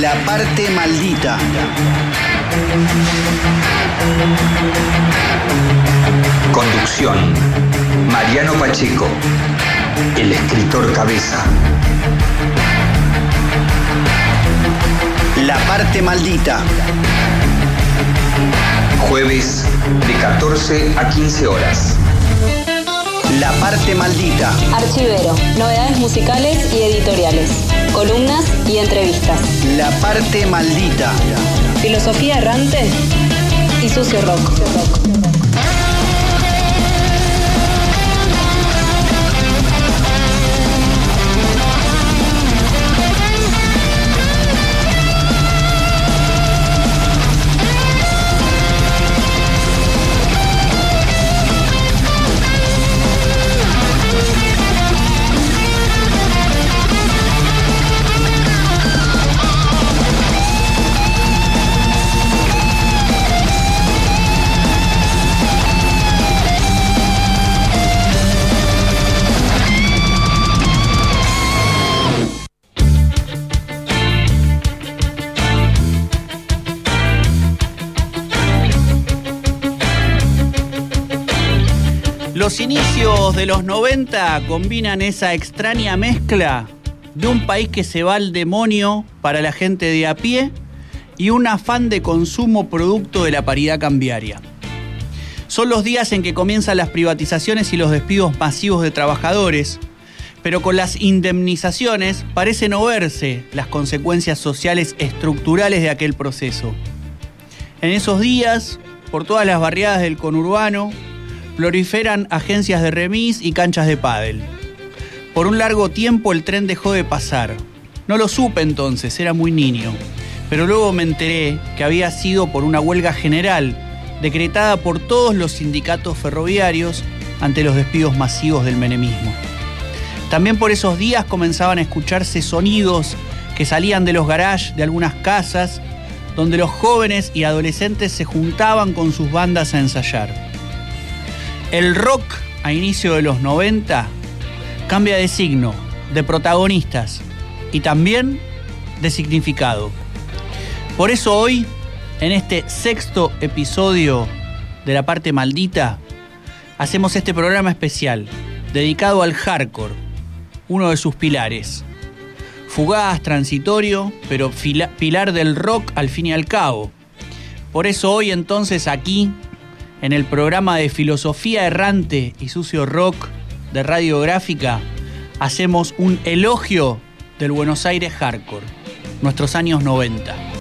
La parte maldita. Conducción. Mariano Pacheco. El escritor cabeza. La parte maldita. Jueves de 14 a 15 horas. La parte maldita. Archivero, novedades musicales y editoriales, columnas y entrevistas. La parte maldita. Filosofía errante y sucio rock. Los inicios de los 90 combinan esa extraña mezcla de un país que se va al demonio para la gente de a pie y un afán de consumo producto de la paridad cambiaria. Son los días en que comienzan las privatizaciones y los despidos masivos de trabajadores, pero con las indemnizaciones parece no verse las consecuencias sociales estructurales de aquel proceso. En esos días, por todas las barriadas del conurbano, proliferan agencias de remis y canchas de pádel. Por un largo tiempo el tren dejó de pasar. No lo supe entonces, era muy niño. Pero luego me enteré que había sido por una huelga general decretada por todos los sindicatos ferroviarios ante los despidos masivos del menemismo. También por esos días comenzaban a escucharse sonidos que salían de los garages de algunas casas donde los jóvenes y adolescentes se juntaban con sus bandas a ensayar. El rock a inicio de los 90 cambia de signo, de protagonistas y también de significado. Por eso hoy, en este sexto episodio de la parte maldita, hacemos este programa especial dedicado al hardcore, uno de sus pilares. Fugaz, transitorio, pero pilar del rock al fin y al cabo. Por eso hoy entonces aquí en el programa de Filosofía Errante y Sucio Rock de Radiográfica, hacemos un elogio del Buenos Aires Hardcore, nuestros años 90.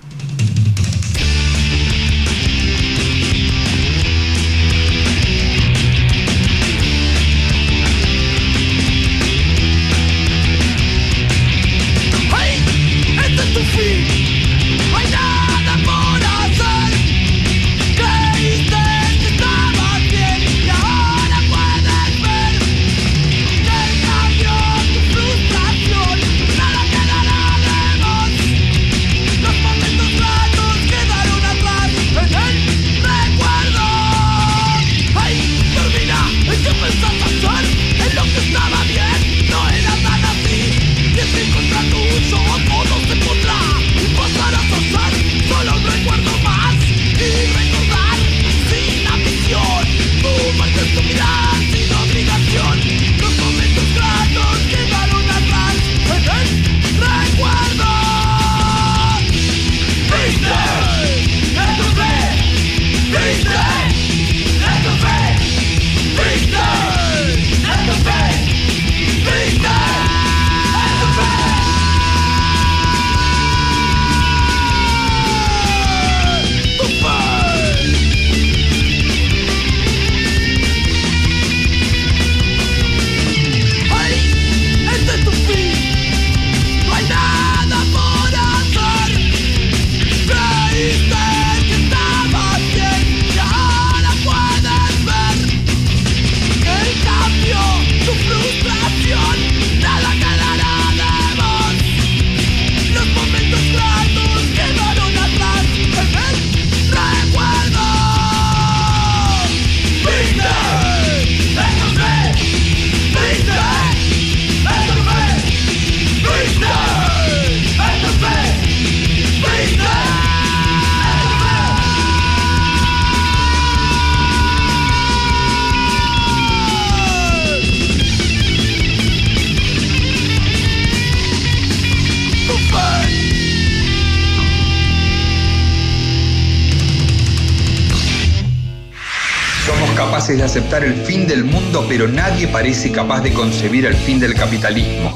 Aceptar el fin del mundo, pero nadie parece capaz de concebir el fin del capitalismo.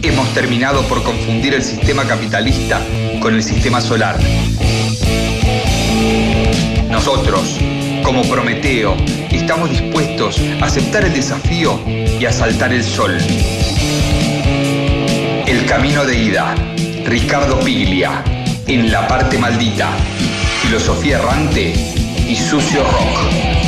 Hemos terminado por confundir el sistema capitalista con el sistema solar. Nosotros, como Prometeo, estamos dispuestos a aceptar el desafío y a saltar el sol. El camino de ida. Ricardo Piglia. En la parte maldita. Filosofía errante y sucio rock.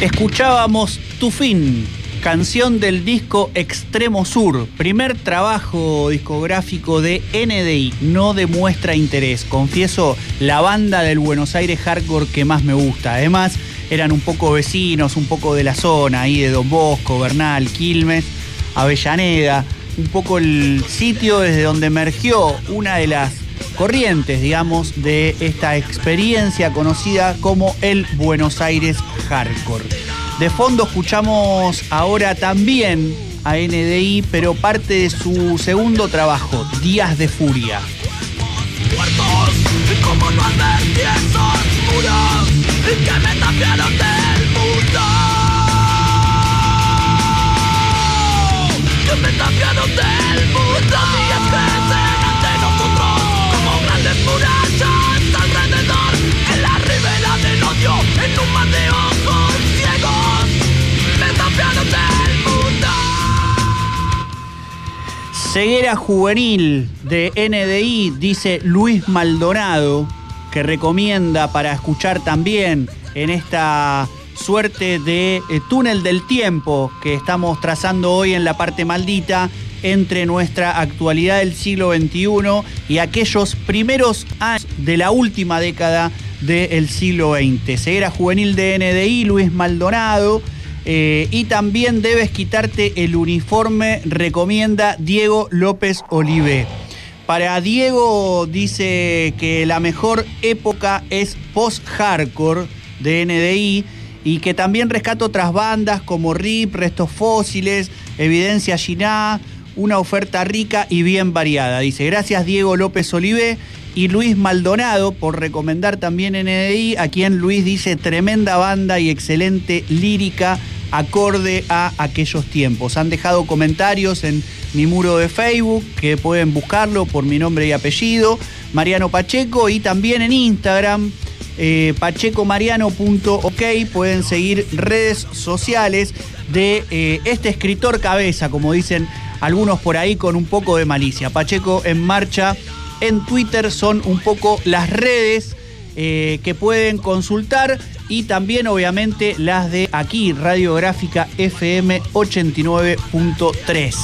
Escuchábamos Tu Fin, canción del disco Extremo Sur, primer trabajo discográfico de NDI. No demuestra interés. Confieso, la banda del Buenos Aires hardcore que más me gusta. Además, eran un poco vecinos, un poco de la zona, ahí de Don Bosco, Bernal, Quilmes, Avellaneda. Un poco el sitio desde donde emergió una de las corrientes, digamos, de esta experiencia conocida como el Buenos Aires Hardcore. De fondo escuchamos ahora también a NDI, pero parte de su segundo trabajo, Días de Furia. Ceguera juvenil de NDI, dice Luis Maldonado, que recomienda para escuchar también en esta suerte de eh, túnel del tiempo que estamos trazando hoy en la parte maldita entre nuestra actualidad del siglo XXI y aquellos primeros años de la última década del siglo XX. Ceguera juvenil de NDI, Luis Maldonado. Eh, y también debes quitarte el uniforme, recomienda Diego López Olive. Para Diego dice que la mejor época es post-hardcore de NDI y que también rescata otras bandas como RIP, Restos Fósiles, Evidencia Giná, una oferta rica y bien variada. Dice, gracias Diego López Olive y Luis Maldonado por recomendar también NDI, a quien Luis dice tremenda banda y excelente lírica acorde a aquellos tiempos. Han dejado comentarios en mi muro de Facebook, que pueden buscarlo por mi nombre y apellido, Mariano Pacheco, y también en Instagram, eh, pachecomariano.ok, pueden seguir redes sociales de eh, este escritor cabeza, como dicen algunos por ahí con un poco de malicia. Pacheco en marcha en Twitter son un poco las redes eh, que pueden consultar y también obviamente las de aquí, Radiográfica FM 89.3.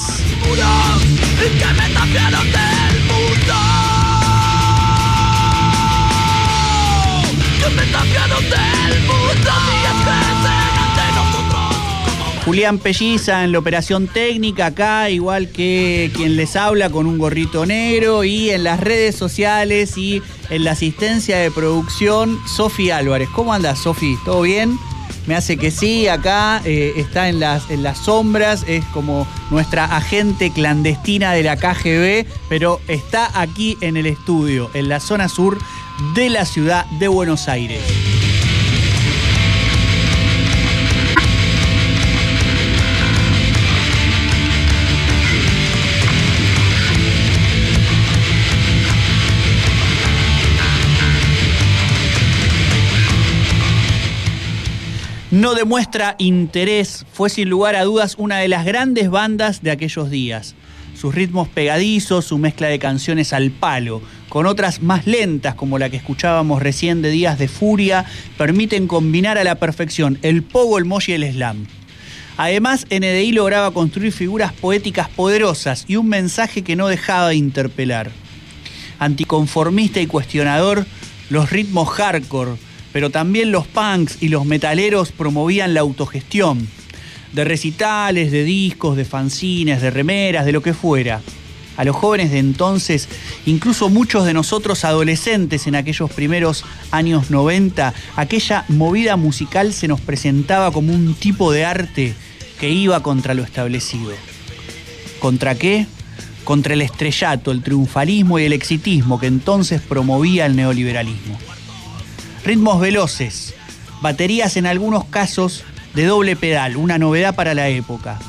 Julián Pelliza en la operación técnica acá, igual que quien les habla con un gorrito negro y en las redes sociales y en la asistencia de producción, Sofi Álvarez. ¿Cómo andas, Sofi? ¿Todo bien? Me hace que sí, acá eh, está en las, en las sombras, es como nuestra agente clandestina de la KGB, pero está aquí en el estudio, en la zona sur de la ciudad de Buenos Aires. No demuestra interés, fue sin lugar a dudas una de las grandes bandas de aquellos días. Sus ritmos pegadizos, su mezcla de canciones al palo, con otras más lentas como la que escuchábamos recién de Días de Furia, permiten combinar a la perfección el pogo, el mosh y el slam. Además, NDI lograba construir figuras poéticas poderosas y un mensaje que no dejaba de interpelar. Anticonformista y cuestionador, los ritmos hardcore pero también los punks y los metaleros promovían la autogestión, de recitales, de discos, de fanzines, de remeras, de lo que fuera. A los jóvenes de entonces, incluso muchos de nosotros adolescentes en aquellos primeros años 90, aquella movida musical se nos presentaba como un tipo de arte que iba contra lo establecido. ¿Contra qué? Contra el estrellato, el triunfalismo y el exitismo que entonces promovía el neoliberalismo. Ritmos veloces, baterías en algunos casos de doble pedal, una novedad para la época.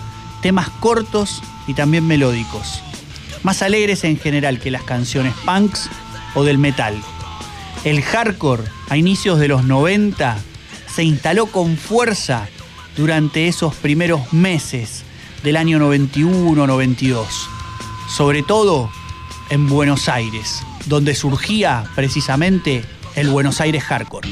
Temas cortos y también melódicos. Más alegres en general que las canciones punks o del metal. El hardcore a inicios de los 90 se instaló con fuerza durante esos primeros meses del año 91-92, sobre todo en Buenos Aires, donde surgía precisamente el Buenos Aires Hardcore.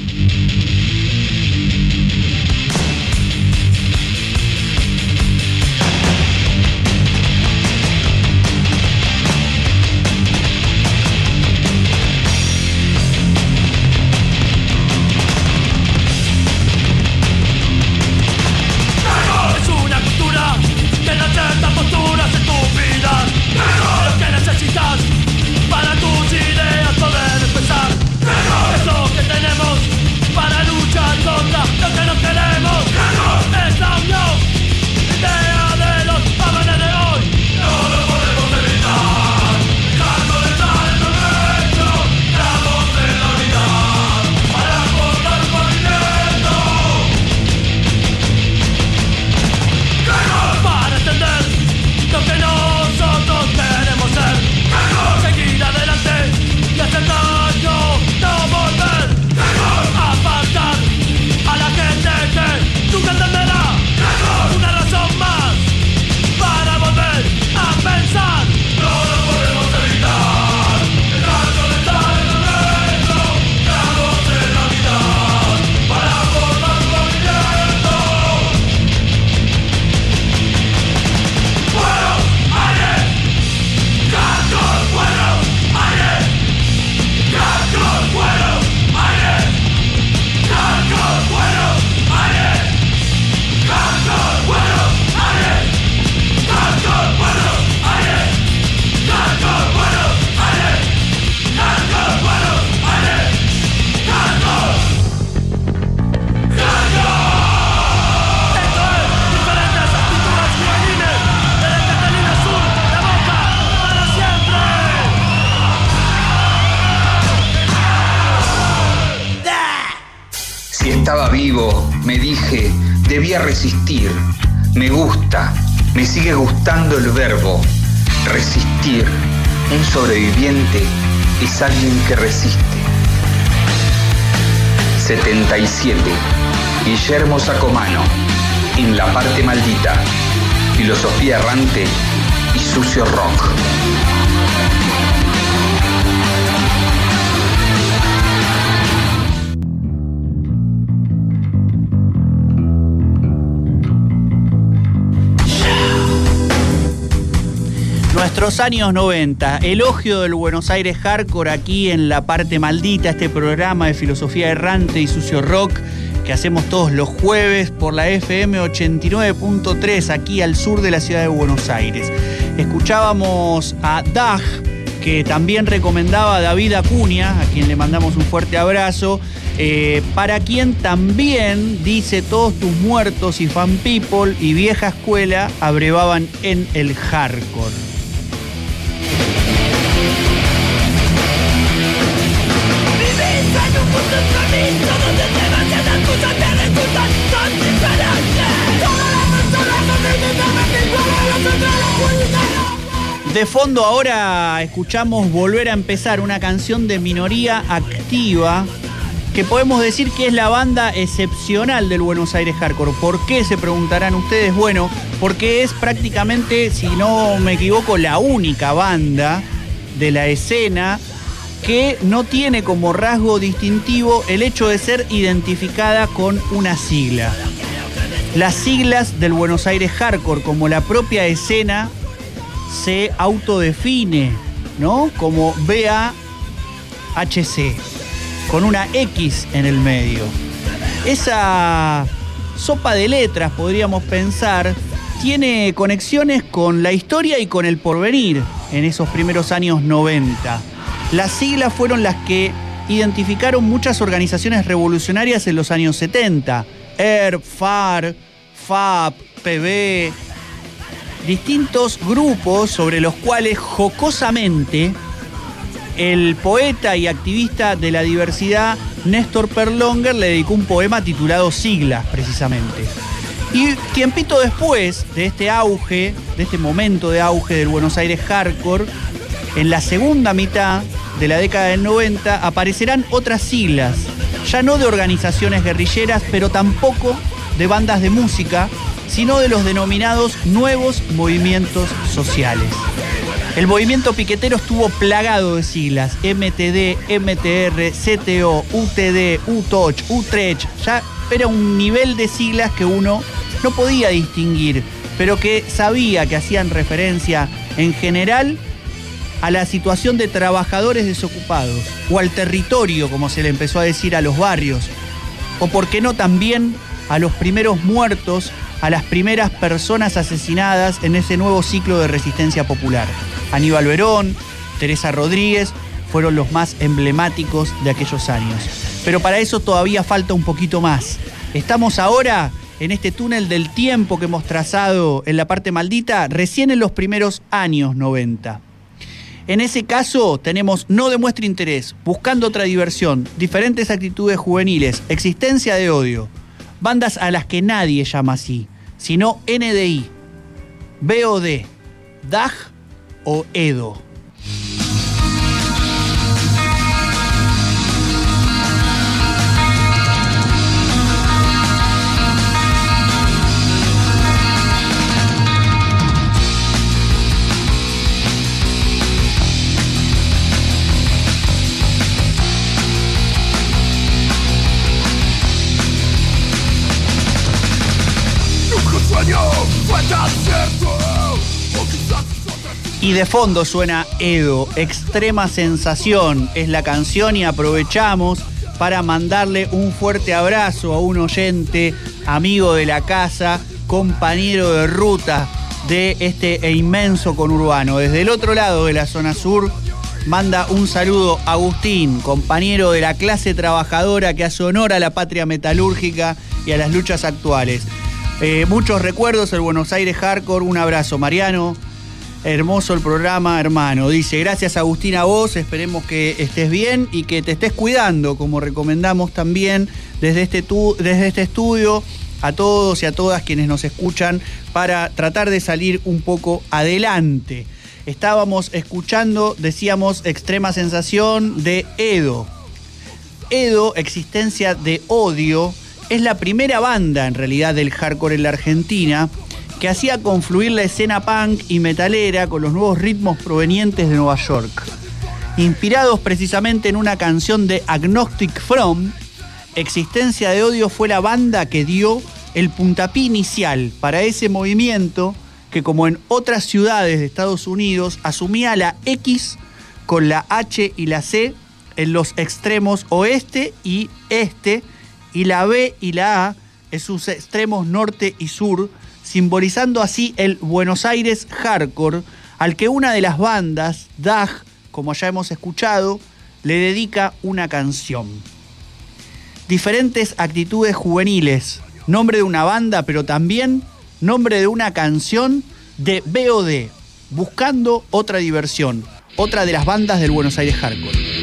Resistir. Me gusta, me sigue gustando el verbo resistir. Un sobreviviente es alguien que resiste. 77. Guillermo Sacomano. En la parte maldita. Filosofía errante y sucio rock. Nuestros años 90, elogio del Buenos Aires Hardcore aquí en la parte maldita, este programa de filosofía errante y sucio rock que hacemos todos los jueves por la FM 89.3 aquí al sur de la ciudad de Buenos Aires. Escuchábamos a Dag, que también recomendaba a David Acuña, a quien le mandamos un fuerte abrazo, eh, para quien también dice todos tus muertos y fan people y vieja escuela abrevaban en el hardcore. De fondo ahora escuchamos Volver a empezar, una canción de minoría activa que podemos decir que es la banda excepcional del Buenos Aires Hardcore. ¿Por qué? Se preguntarán ustedes. Bueno, porque es prácticamente, si no me equivoco, la única banda de la escena que no tiene como rasgo distintivo el hecho de ser identificada con una sigla. Las siglas del Buenos Aires Hardcore, como la propia escena se autodefine, ¿no? Como BAHC, con una X en el medio. Esa sopa de letras, podríamos pensar, tiene conexiones con la historia y con el porvenir en esos primeros años 90. Las siglas fueron las que identificaron muchas organizaciones revolucionarias en los años 70. ERP, FAR, FAP, PB, distintos grupos sobre los cuales jocosamente el poeta y activista de la diversidad Néstor Perlonger le dedicó un poema titulado Siglas, precisamente. Y tiempito después de este auge, de este momento de auge del Buenos Aires hardcore, en la segunda mitad de la década del 90 aparecerán otras siglas, ya no de organizaciones guerrilleras, pero tampoco de bandas de música, sino de los denominados nuevos movimientos sociales. El movimiento piquetero estuvo plagado de siglas, MTD, MTR, CTO, UTD, UTOCH, UTRECH, ya era un nivel de siglas que uno no podía distinguir, pero que sabía que hacían referencia en general a la situación de trabajadores desocupados, o al territorio, como se le empezó a decir a los barrios, o por qué no también a los primeros muertos, a las primeras personas asesinadas en ese nuevo ciclo de resistencia popular. Aníbal Verón, Teresa Rodríguez fueron los más emblemáticos de aquellos años. Pero para eso todavía falta un poquito más. Estamos ahora en este túnel del tiempo que hemos trazado en la parte maldita recién en los primeros años 90. En ese caso tenemos no demuestra interés, buscando otra diversión, diferentes actitudes juveniles, existencia de odio, bandas a las que nadie llama así, sino NDI, BOD, DAG o EDO. Y de fondo suena Edo, Extrema Sensación es la canción y aprovechamos para mandarle un fuerte abrazo a un oyente, amigo de la casa, compañero de ruta de este inmenso conurbano. Desde el otro lado de la zona sur manda un saludo a Agustín, compañero de la clase trabajadora que hace honor a la patria metalúrgica y a las luchas actuales. Eh, muchos recuerdos, el Buenos Aires Hardcore, un abrazo Mariano, Hermoso el programa, hermano. Dice, gracias Agustín a vos, esperemos que estés bien y que te estés cuidando, como recomendamos también desde este, desde este estudio a todos y a todas quienes nos escuchan para tratar de salir un poco adelante. Estábamos escuchando, decíamos, extrema sensación de Edo. Edo, existencia de odio, es la primera banda en realidad del hardcore en la Argentina que hacía confluir la escena punk y metalera con los nuevos ritmos provenientes de Nueva York. Inspirados precisamente en una canción de Agnostic From, Existencia de Odio fue la banda que dio el puntapié inicial para ese movimiento que como en otras ciudades de Estados Unidos asumía la X con la H y la C en los extremos oeste y este y la B y la A en sus extremos norte y sur simbolizando así el Buenos Aires hardcore, al que una de las bandas, DAG, como ya hemos escuchado, le dedica una canción. Diferentes actitudes juveniles, nombre de una banda, pero también nombre de una canción de BOD, buscando otra diversión, otra de las bandas del Buenos Aires hardcore.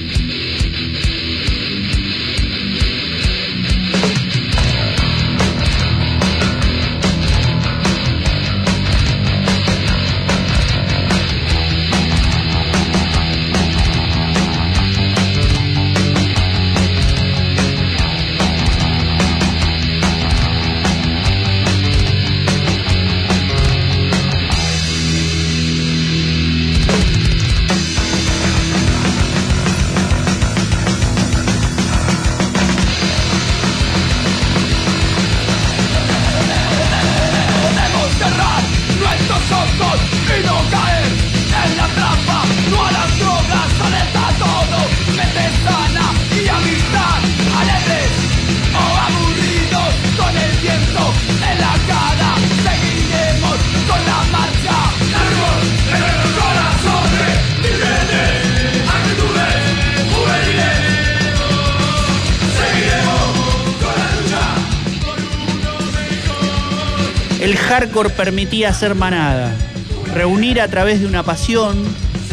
Hardcore permitía ser manada, reunir a través de una pasión,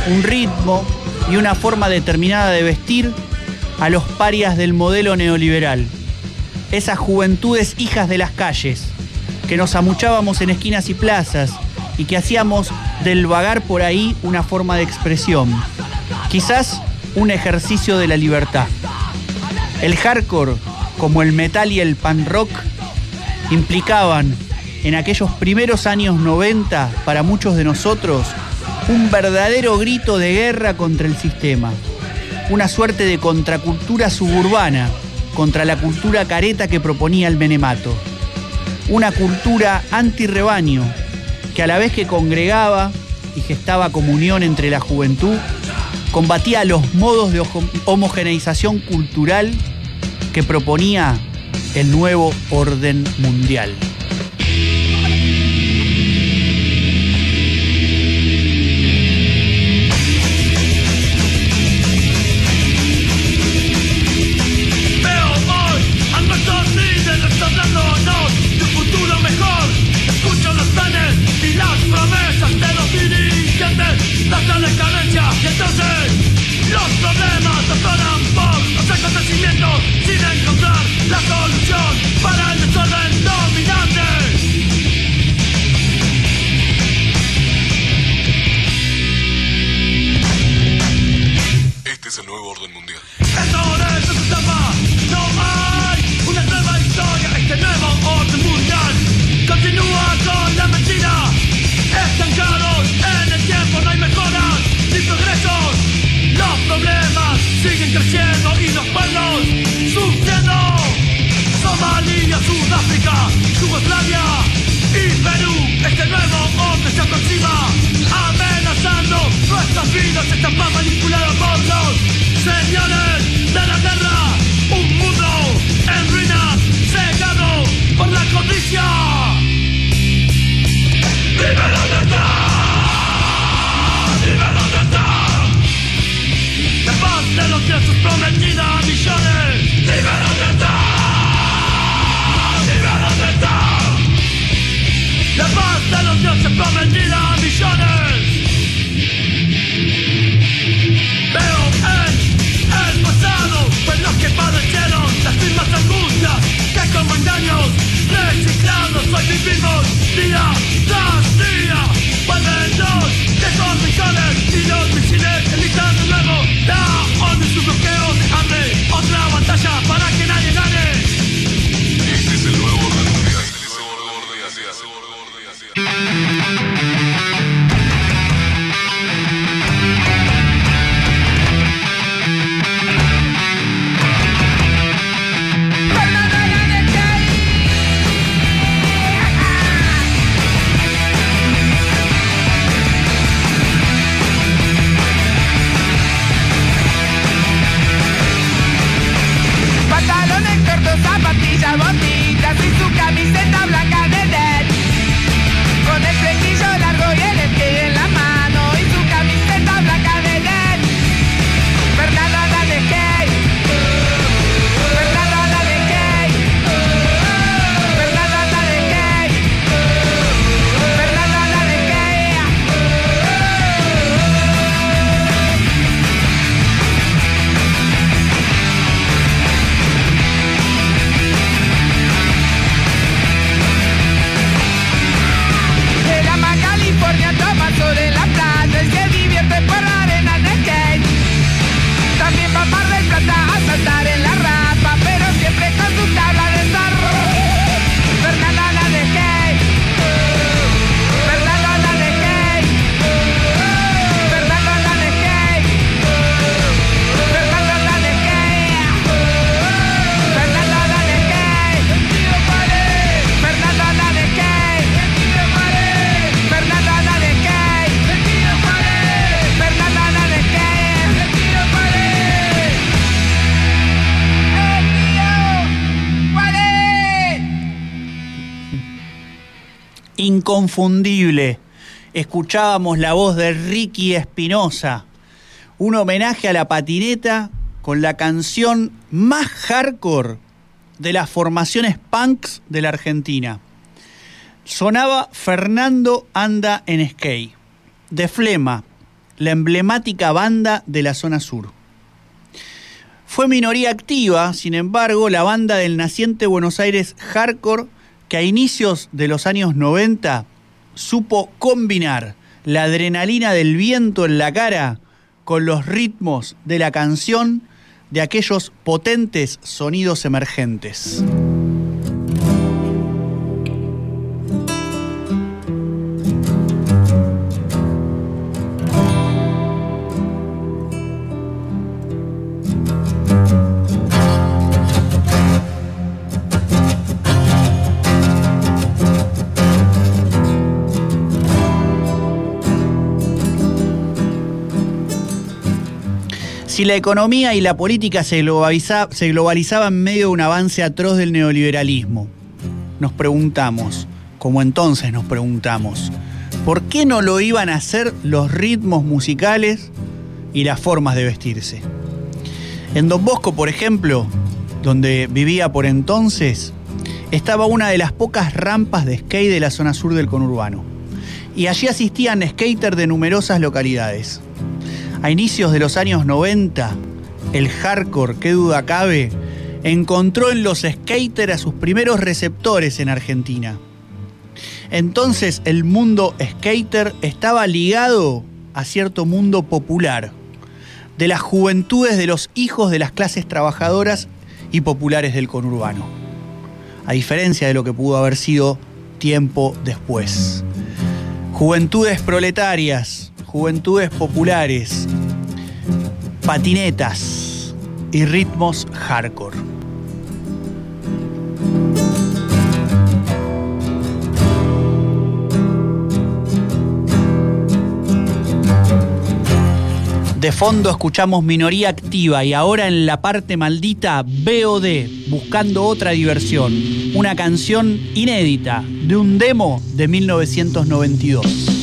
un ritmo y una forma determinada de vestir a los parias del modelo neoliberal. Esas juventudes hijas de las calles, que nos amuchábamos en esquinas y plazas y que hacíamos del vagar por ahí una forma de expresión. Quizás un ejercicio de la libertad. El hardcore, como el metal y el pan rock, implicaban en aquellos primeros años 90 para muchos de nosotros un verdadero grito de guerra contra el sistema, una suerte de contracultura suburbana contra la cultura careta que proponía el menemato, una cultura antirrebaño que a la vez que congregaba y gestaba comunión entre la juventud, combatía los modos de homogeneización cultural que proponía el nuevo orden mundial. Escuchábamos la voz de Ricky Espinosa, un homenaje a la patineta con la canción más hardcore de las formaciones punks de la Argentina. sonaba Fernando Anda en Skate, de Flema, la emblemática banda de la zona sur. Fue minoría activa, sin embargo, la banda del naciente Buenos Aires Hardcore que a inicios de los años 90 supo combinar la adrenalina del viento en la cara con los ritmos de la canción de aquellos potentes sonidos emergentes. Si la economía y la política se, globaliza, se globalizaban en medio de un avance atroz del neoliberalismo, nos preguntamos, como entonces nos preguntamos, ¿por qué no lo iban a hacer los ritmos musicales y las formas de vestirse? En Don Bosco, por ejemplo, donde vivía por entonces, estaba una de las pocas rampas de skate de la zona sur del conurbano. Y allí asistían skaters de numerosas localidades. A inicios de los años 90, el hardcore, qué duda cabe, encontró en los skaters a sus primeros receptores en Argentina. Entonces el mundo skater estaba ligado a cierto mundo popular, de las juventudes de los hijos de las clases trabajadoras y populares del conurbano, a diferencia de lo que pudo haber sido tiempo después. Juventudes proletarias, juventudes populares, patinetas y ritmos hardcore. De fondo escuchamos Minoría Activa y ahora en la parte maldita BOD, Buscando otra diversión, una canción inédita de un demo de 1992.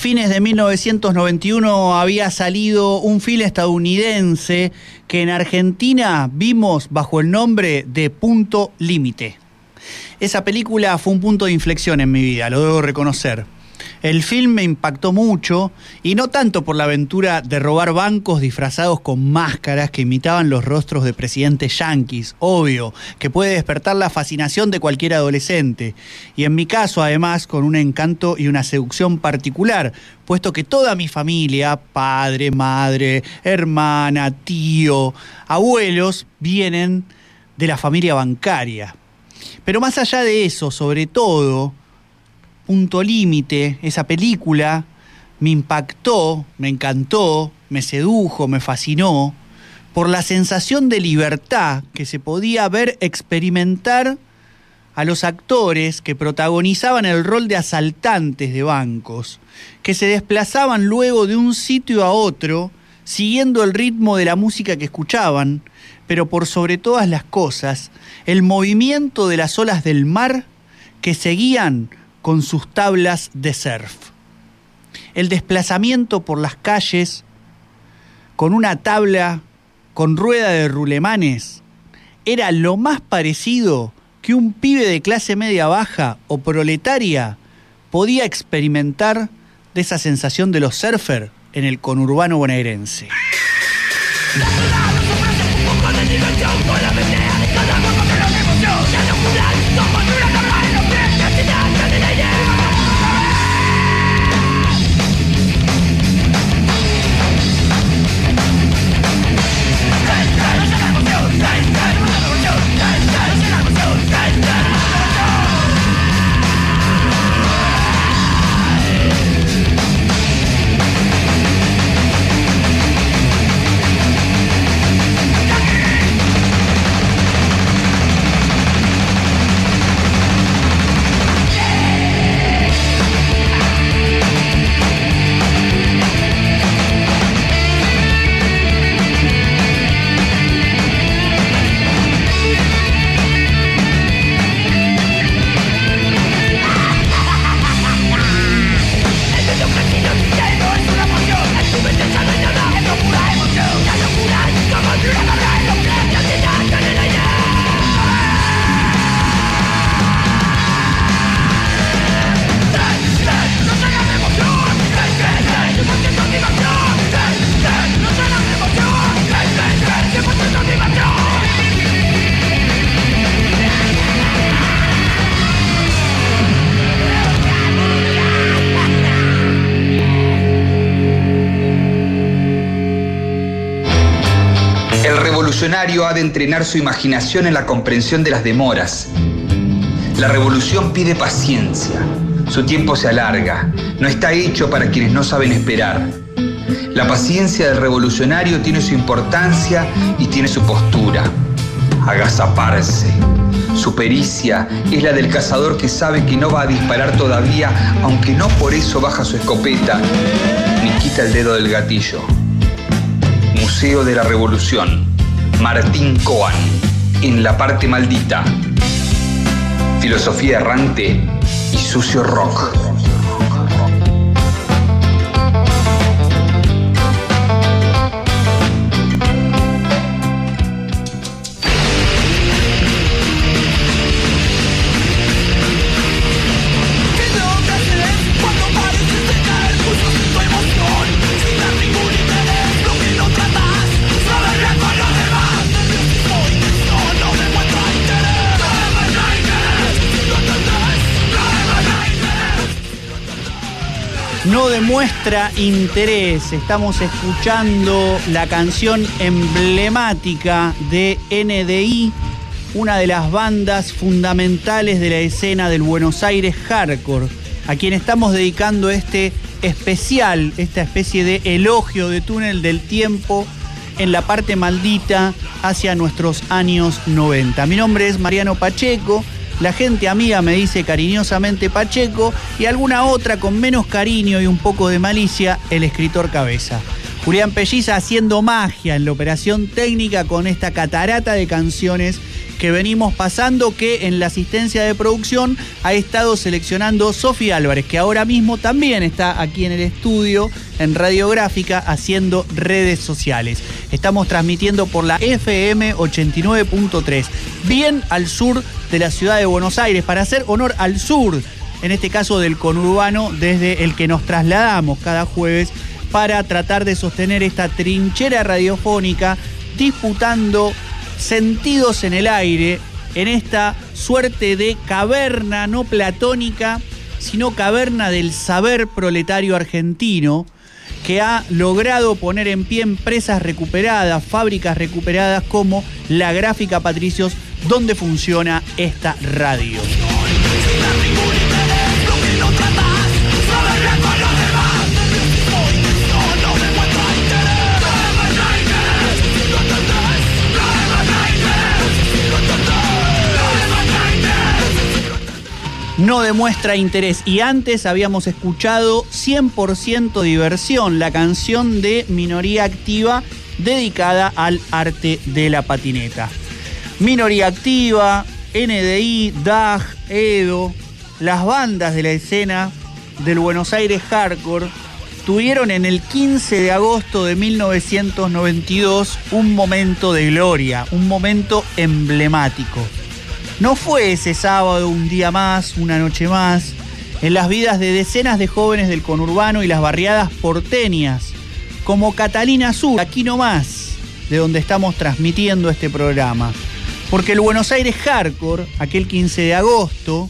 Fines de 1991 había salido un film estadounidense que en Argentina vimos bajo el nombre de Punto Límite. Esa película fue un punto de inflexión en mi vida, lo debo reconocer. El film me impactó mucho y no tanto por la aventura de robar bancos disfrazados con máscaras que imitaban los rostros de presidentes yanquis, obvio, que puede despertar la fascinación de cualquier adolescente. Y en mi caso, además, con un encanto y una seducción particular, puesto que toda mi familia, padre, madre, hermana, tío, abuelos, vienen de la familia bancaria. Pero más allá de eso, sobre todo, Punto Límite, esa película, me impactó, me encantó, me sedujo, me fascinó, por la sensación de libertad que se podía ver experimentar a los actores que protagonizaban el rol de asaltantes de bancos, que se desplazaban luego de un sitio a otro, siguiendo el ritmo de la música que escuchaban, pero por sobre todas las cosas, el movimiento de las olas del mar que seguían con sus tablas de surf. El desplazamiento por las calles con una tabla con rueda de rulemanes era lo más parecido que un pibe de clase media baja o proletaria podía experimentar de esa sensación de los surfer en el conurbano bonaerense. Revolucionario ha de entrenar su imaginación en la comprensión de las demoras. La revolución pide paciencia. Su tiempo se alarga. No está hecho para quienes no saben esperar. La paciencia del revolucionario tiene su importancia y tiene su postura. Agazaparse. Su pericia es la del cazador que sabe que no va a disparar todavía, aunque no por eso baja su escopeta ni quita el dedo del gatillo. Museo de la Revolución, Martín Coan, en la parte maldita. Filosofía errante y sucio rock. No demuestra interés. Estamos escuchando la canción emblemática de NDI, una de las bandas fundamentales de la escena del Buenos Aires hardcore, a quien estamos dedicando este especial, esta especie de elogio de túnel del tiempo en la parte maldita hacia nuestros años 90. Mi nombre es Mariano Pacheco. La gente amiga me dice cariñosamente Pacheco y alguna otra con menos cariño y un poco de malicia, el escritor Cabeza. Julián Pelliza haciendo magia en la operación técnica con esta catarata de canciones que venimos pasando que en la asistencia de producción ha estado seleccionando Sofía Álvarez, que ahora mismo también está aquí en el estudio en Radiográfica haciendo redes sociales. Estamos transmitiendo por la FM 89.3, bien al sur de la ciudad de Buenos Aires, para hacer honor al sur en este caso del conurbano, desde el que nos trasladamos cada jueves para tratar de sostener esta trinchera radiofónica, disputando sentidos en el aire, en esta suerte de caverna no platónica, sino caverna del saber proletario argentino, que ha logrado poner en pie empresas recuperadas, fábricas recuperadas como la Gráfica Patricios, donde funciona esta radio. No demuestra interés. Y antes habíamos escuchado 100% diversión, la canción de Minoría Activa dedicada al arte de la patineta. Minoría Activa, NDI, DAG, EDO, las bandas de la escena del Buenos Aires Hardcore tuvieron en el 15 de agosto de 1992 un momento de gloria, un momento emblemático. No fue ese sábado un día más, una noche más, en las vidas de decenas de jóvenes del conurbano y las barriadas porteñas, como Catalina Sur, aquí nomás, de donde estamos transmitiendo este programa. Porque el Buenos Aires Hardcore, aquel 15 de agosto,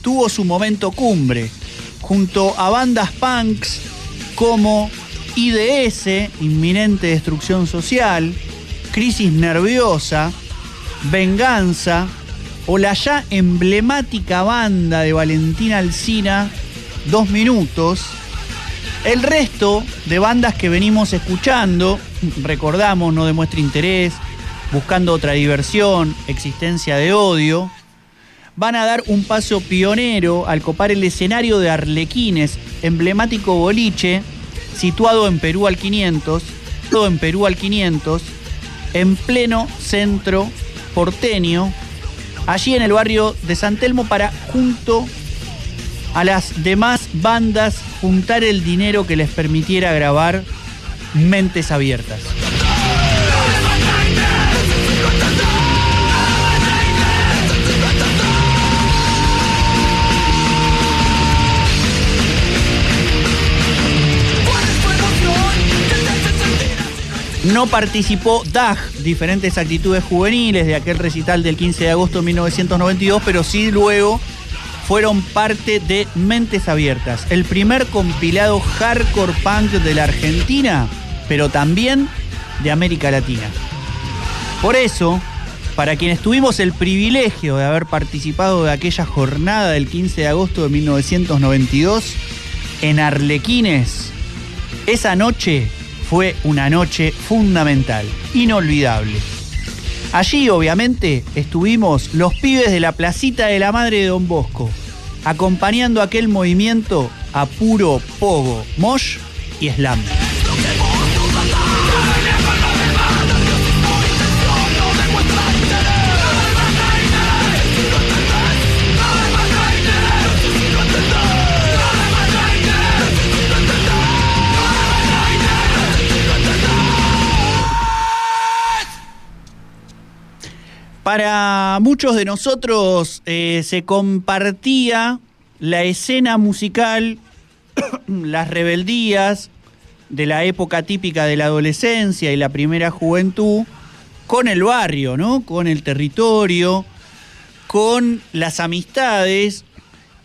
tuvo su momento cumbre, junto a bandas punks como IDS, Inminente Destrucción Social, Crisis Nerviosa, Venganza, o la ya emblemática banda de Valentina Alcina, Dos Minutos. El resto de bandas que venimos escuchando, recordamos, no demuestra interés, buscando otra diversión, existencia de odio, van a dar un paso pionero al copar el escenario de Arlequines, emblemático boliche, situado en Perú al 500, todo en Perú al 500, en pleno centro porteño, allí en el barrio de San Telmo para junto a las demás bandas juntar el dinero que les permitiera grabar Mentes Abiertas. No participó DAG, diferentes actitudes juveniles de aquel recital del 15 de agosto de 1992, pero sí luego fueron parte de Mentes Abiertas, el primer compilado hardcore punk de la Argentina, pero también de América Latina. Por eso, para quienes tuvimos el privilegio de haber participado de aquella jornada del 15 de agosto de 1992 en Arlequines, esa noche fue una noche fundamental, inolvidable. Allí obviamente estuvimos los pibes de la placita de la Madre de Don Bosco, acompañando aquel movimiento a puro pogo, mosh y slam. Para muchos de nosotros eh, se compartía la escena musical, las rebeldías de la época típica de la adolescencia y la primera juventud con el barrio, ¿no? Con el territorio, con las amistades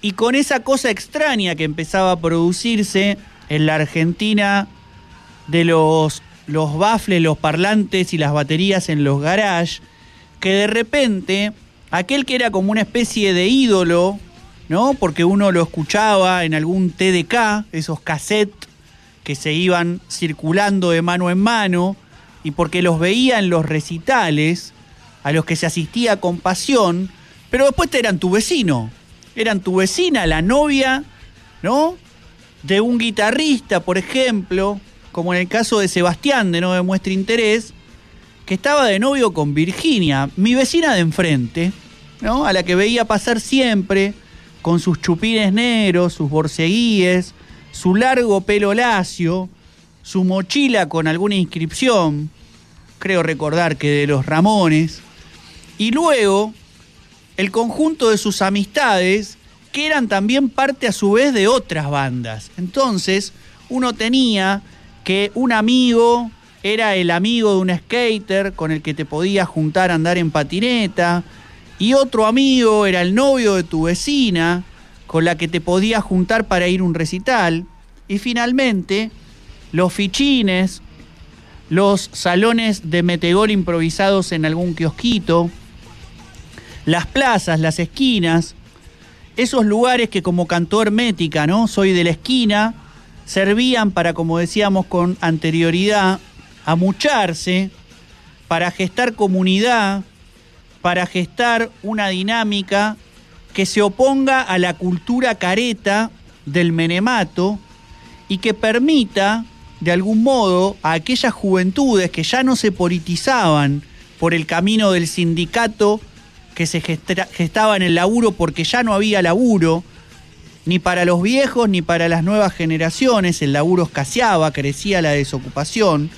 y con esa cosa extraña que empezaba a producirse en la Argentina de los, los bafles, los parlantes y las baterías en los garages que de repente aquel que era como una especie de ídolo, ¿no? Porque uno lo escuchaba en algún TDK, esos cassettes que se iban circulando de mano en mano, y porque los veía en los recitales, a los que se asistía con pasión, pero después eran tu vecino, eran tu vecina, la novia, ¿no? De un guitarrista, por ejemplo, como en el caso de Sebastián, de No demuestra interés, que estaba de novio con Virginia, mi vecina de enfrente, ¿no? A la que veía pasar siempre, con sus chupines negros, sus borceguíes, su largo pelo lacio, su mochila con alguna inscripción, creo recordar que de los Ramones, y luego el conjunto de sus amistades que eran también parte a su vez de otras bandas. Entonces, uno tenía que un amigo era el amigo de un skater con el que te podías juntar a andar en patineta, y otro amigo era el novio de tu vecina con la que te podías juntar para ir a un recital, y finalmente los fichines, los salones de metegol improvisados en algún kiosquito, las plazas, las esquinas, esos lugares que como cantó Hermética, ¿no? Soy de la esquina, servían para, como decíamos con anterioridad, amucharse, para gestar comunidad, para gestar una dinámica que se oponga a la cultura careta del menemato y que permita, de algún modo, a aquellas juventudes que ya no se politizaban por el camino del sindicato que se gestaba en el laburo porque ya no había laburo, ni para los viejos ni para las nuevas generaciones, el laburo escaseaba, crecía la desocupación,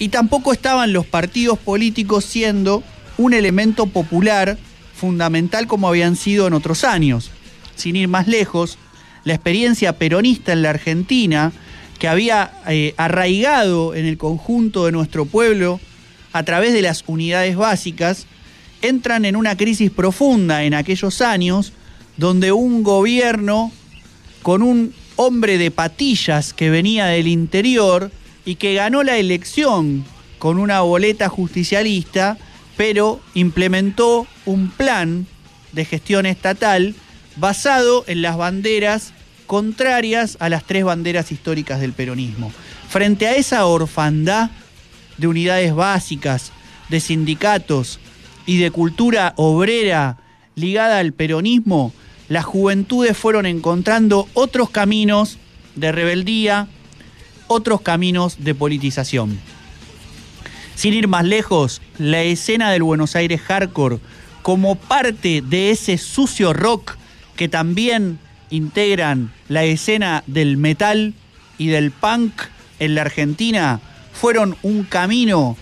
y tampoco estaban los partidos políticos siendo un elemento popular fundamental como habían sido en otros años. Sin ir más lejos, la experiencia peronista en la Argentina, que había eh, arraigado en el conjunto de nuestro pueblo a través de las unidades básicas, entran en una crisis profunda en aquellos años donde un gobierno con un hombre de patillas que venía del interior y que ganó la elección con una boleta justicialista, pero implementó un plan de gestión estatal basado en las banderas contrarias a las tres banderas históricas del peronismo. Frente a esa orfandad de unidades básicas, de sindicatos, y de cultura obrera ligada al peronismo, las juventudes fueron encontrando otros caminos de rebeldía, otros caminos de politización. Sin ir más lejos, la escena del Buenos Aires hardcore, como parte de ese sucio rock que también integran la escena del metal y del punk en la Argentina, fueron un camino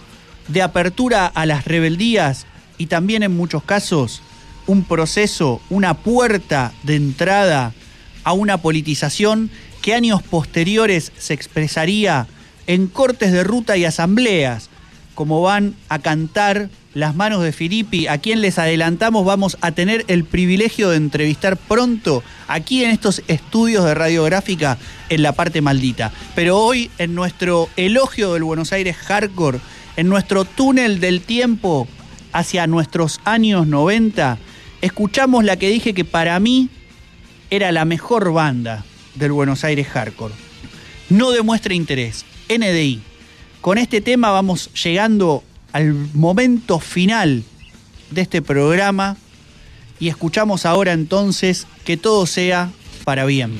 de apertura a las rebeldías y también en muchos casos un proceso, una puerta de entrada a una politización años posteriores se expresaría en cortes de ruta y asambleas, como van a cantar las manos de Filippi, a quien les adelantamos vamos a tener el privilegio de entrevistar pronto aquí en estos estudios de radiográfica en la parte maldita. Pero hoy en nuestro elogio del Buenos Aires Hardcore, en nuestro túnel del tiempo, hacia nuestros años 90, escuchamos la que dije que para mí era la mejor banda del Buenos Aires Hardcore. No demuestra interés. NDI. Con este tema vamos llegando al momento final de este programa y escuchamos ahora entonces que todo sea para bien.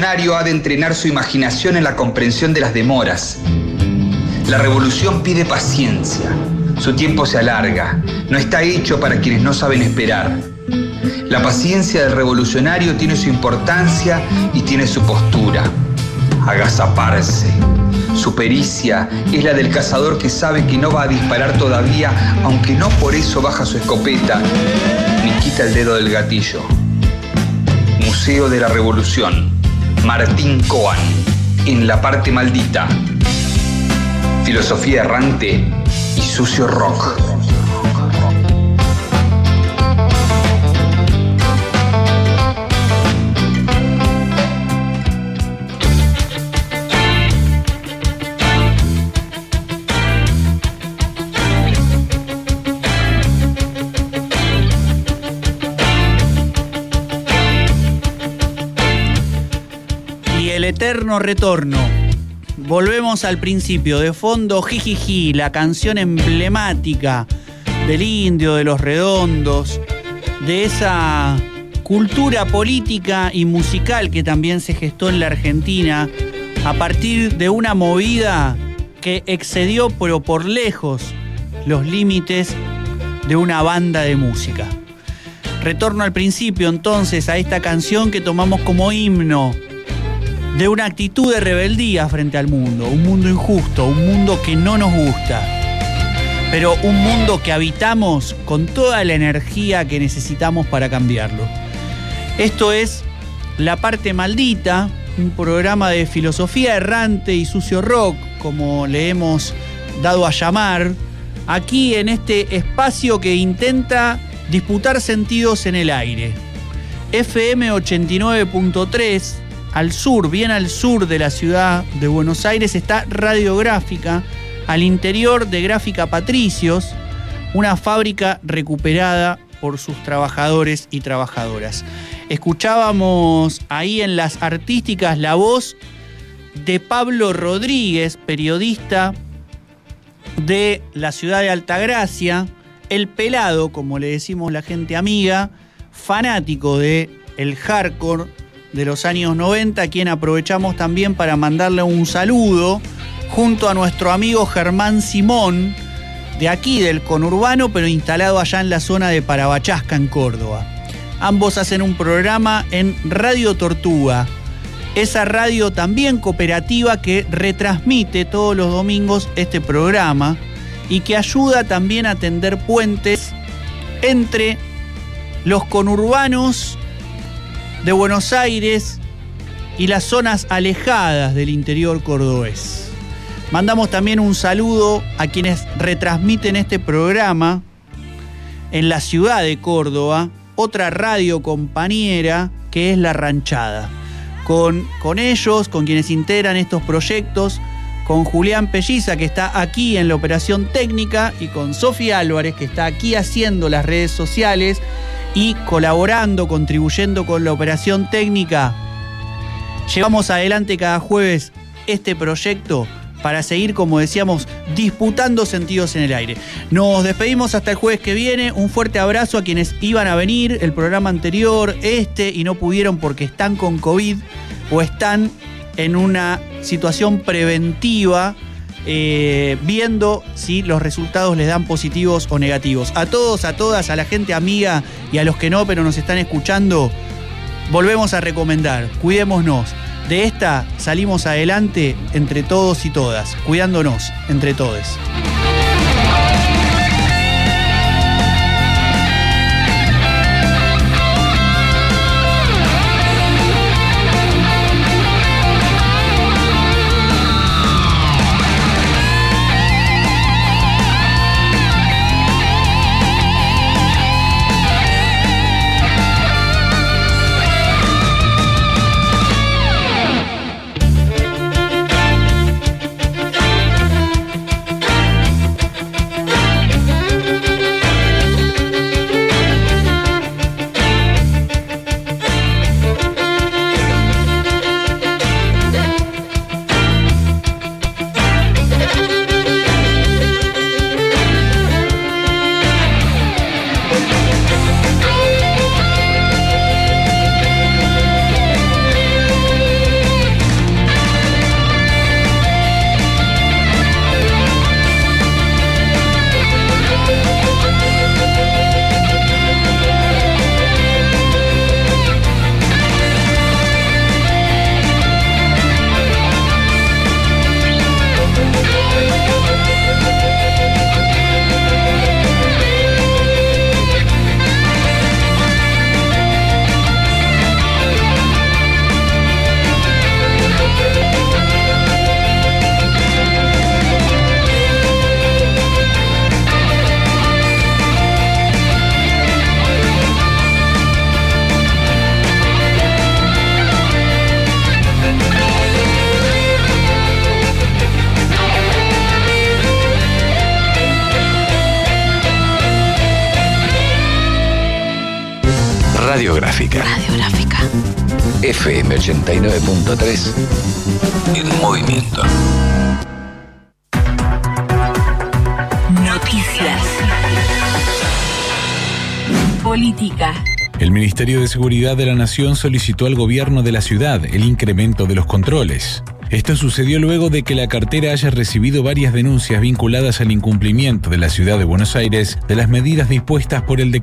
Revolucionario ha de entrenar su imaginación en la comprensión de las demoras. La revolución pide paciencia. Su tiempo se alarga. No está hecho para quienes no saben esperar. La paciencia del revolucionario tiene su importancia y tiene su postura. Agazaparse. Su pericia es la del cazador que sabe que no va a disparar todavía, aunque no por eso baja su escopeta ni quita el dedo del gatillo. Museo de la Revolución. Martín Coan. En la parte maldita. Filosofía errante y sucio rock. Eterno retorno. Volvemos al principio, de fondo Jijiji, la canción emblemática del indio, de los redondos, de esa cultura política y musical que también se gestó en la Argentina a partir de una movida que excedió pero por lejos los límites de una banda de música. Retorno al principio entonces a esta canción que tomamos como himno de una actitud de rebeldía frente al mundo, un mundo injusto, un mundo que no nos gusta, pero un mundo que habitamos con toda la energía que necesitamos para cambiarlo. Esto es La parte maldita, un programa de filosofía errante y sucio rock, como le hemos dado a llamar, aquí en este espacio que intenta disputar sentidos en el aire. FM 89.3 al sur, bien al sur de la ciudad de Buenos Aires, está Radiográfica, al interior de Gráfica Patricios, una fábrica recuperada por sus trabajadores y trabajadoras. Escuchábamos ahí en las artísticas la voz de Pablo Rodríguez, periodista de la ciudad de Altagracia, el pelado, como le decimos la gente amiga, fanático de el hardcore de los años 90, a quien aprovechamos también para mandarle un saludo junto a nuestro amigo Germán Simón, de aquí del conurbano, pero instalado allá en la zona de Parabachasca, en Córdoba. Ambos hacen un programa en Radio Tortuga, esa radio también cooperativa que retransmite todos los domingos este programa y que ayuda también a tender puentes entre los conurbanos de Buenos Aires y las zonas alejadas del interior cordobés. Mandamos también un saludo a quienes retransmiten este programa en la ciudad de Córdoba, otra radio compañera que es La Ranchada. Con, con ellos, con quienes integran estos proyectos, con Julián Pelliza, que está aquí en la operación técnica, y con Sofía Álvarez, que está aquí haciendo las redes sociales y colaborando, contribuyendo con la operación técnica. Llevamos adelante cada jueves este proyecto para seguir, como decíamos, disputando sentidos en el aire. Nos despedimos hasta el jueves que viene. Un fuerte abrazo a quienes iban a venir el programa anterior, este, y no pudieron porque están con COVID o están en una situación preventiva. Eh, viendo si los resultados les dan positivos o negativos. A todos, a todas, a la gente amiga y a los que no, pero nos están escuchando, volvemos a recomendar, cuidémonos. De esta salimos adelante entre todos y todas, cuidándonos entre todos. Seguridad de la Nación solicitó al gobierno de la ciudad el incremento de los controles. Esto sucedió luego de que la cartera haya recibido varias denuncias vinculadas al incumplimiento de la ciudad de Buenos Aires de las medidas dispuestas por el decreto